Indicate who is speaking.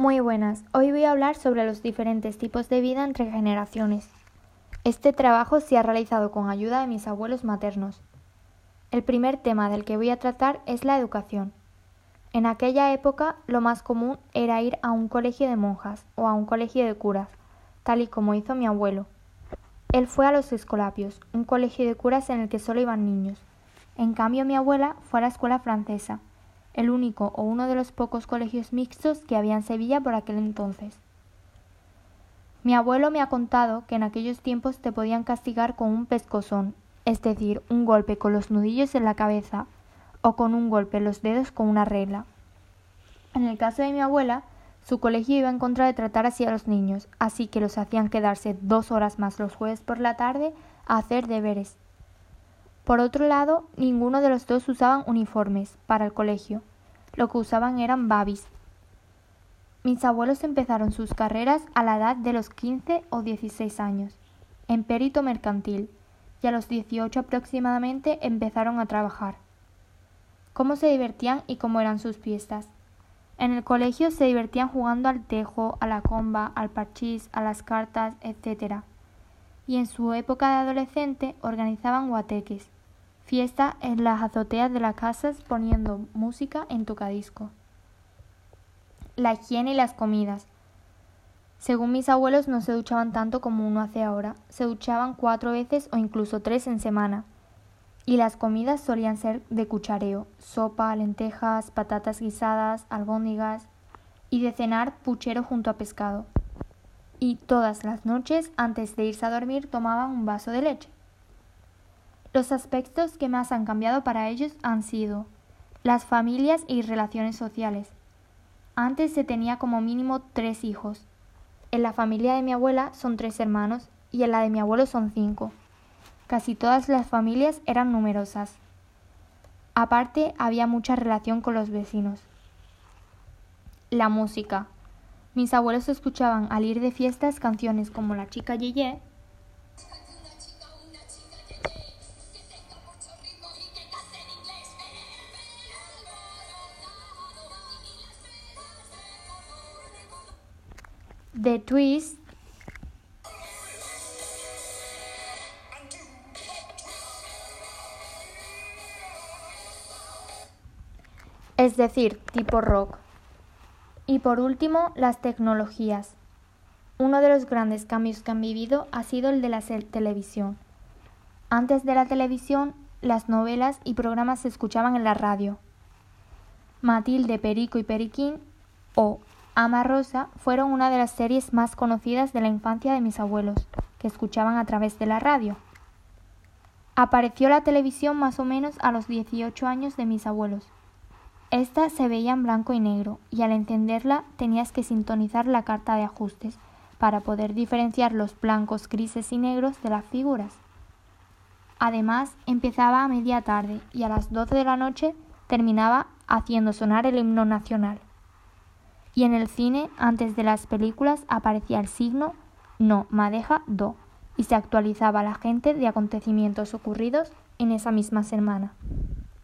Speaker 1: Muy buenas, hoy voy a hablar sobre los diferentes tipos de vida entre generaciones. Este trabajo se ha realizado con ayuda de mis abuelos maternos. El primer tema del que voy a tratar es la educación. En aquella época lo más común era ir a un colegio de monjas o a un colegio de curas, tal y como hizo mi abuelo. Él fue a los Escolapios, un colegio de curas en el que solo iban niños. En cambio mi abuela fue a la escuela francesa, el único o uno de los pocos colegios mixtos que había en Sevilla por aquel entonces. Mi abuelo me ha contado que en aquellos tiempos te podían castigar con un pescozón, es decir, un golpe con los nudillos en la cabeza, o con un golpe en los dedos con una regla. En el caso de mi abuela, su colegio iba en contra de tratar así a los niños, así que los hacían quedarse dos horas más los jueves por la tarde a hacer deberes. Por otro lado, ninguno de los dos usaban uniformes para el colegio. Lo que usaban eran babis. Mis abuelos empezaron sus carreras a la edad de los 15 o 16 años, en perito mercantil, y a los 18 aproximadamente empezaron a trabajar. Cómo se divertían y cómo eran sus fiestas. En el colegio se divertían jugando al tejo, a la comba, al parchís, a las cartas, etc. Y en su época de adolescente organizaban guateques, fiesta en las azoteas de las casas poniendo música en tocadisco. La higiene y las comidas. Según mis abuelos no se duchaban tanto como uno hace ahora, se duchaban cuatro veces o incluso tres en semana. Y las comidas solían ser de cuchareo, sopa, lentejas, patatas guisadas, albóndigas, y de cenar puchero junto a pescado. Y todas las noches, antes de irse a dormir, tomaban un vaso de leche. Los aspectos que más han cambiado para ellos han sido las familias y relaciones sociales. Antes se tenía como mínimo tres hijos. En la familia de mi abuela son tres hermanos y en la de mi abuelo son cinco. Casi todas las familias eran numerosas. Aparte había mucha relación con los vecinos. La música. Mis abuelos escuchaban al ir de fiestas canciones como La chica Yeye The Twist es decir, tipo rock. Y por último, las tecnologías. Uno de los grandes cambios que han vivido ha sido el de la televisión. Antes de la televisión, las novelas y programas se escuchaban en la radio. Matilde, Perico y Periquín o Ama Rosa fueron una de las series más conocidas de la infancia de mis abuelos, que escuchaban a través de la radio. Apareció la televisión más o menos a los 18 años de mis abuelos. Esta se veía en blanco y negro, y al encenderla tenías que sintonizar la carta de ajustes para poder diferenciar los blancos, grises y negros de las figuras. Además, empezaba a media tarde y a las 12 de la noche terminaba haciendo sonar el himno nacional y en el cine, antes de las películas, aparecía el signo no, madeja, do, y se actualizaba la gente de acontecimientos ocurridos en esa misma semana.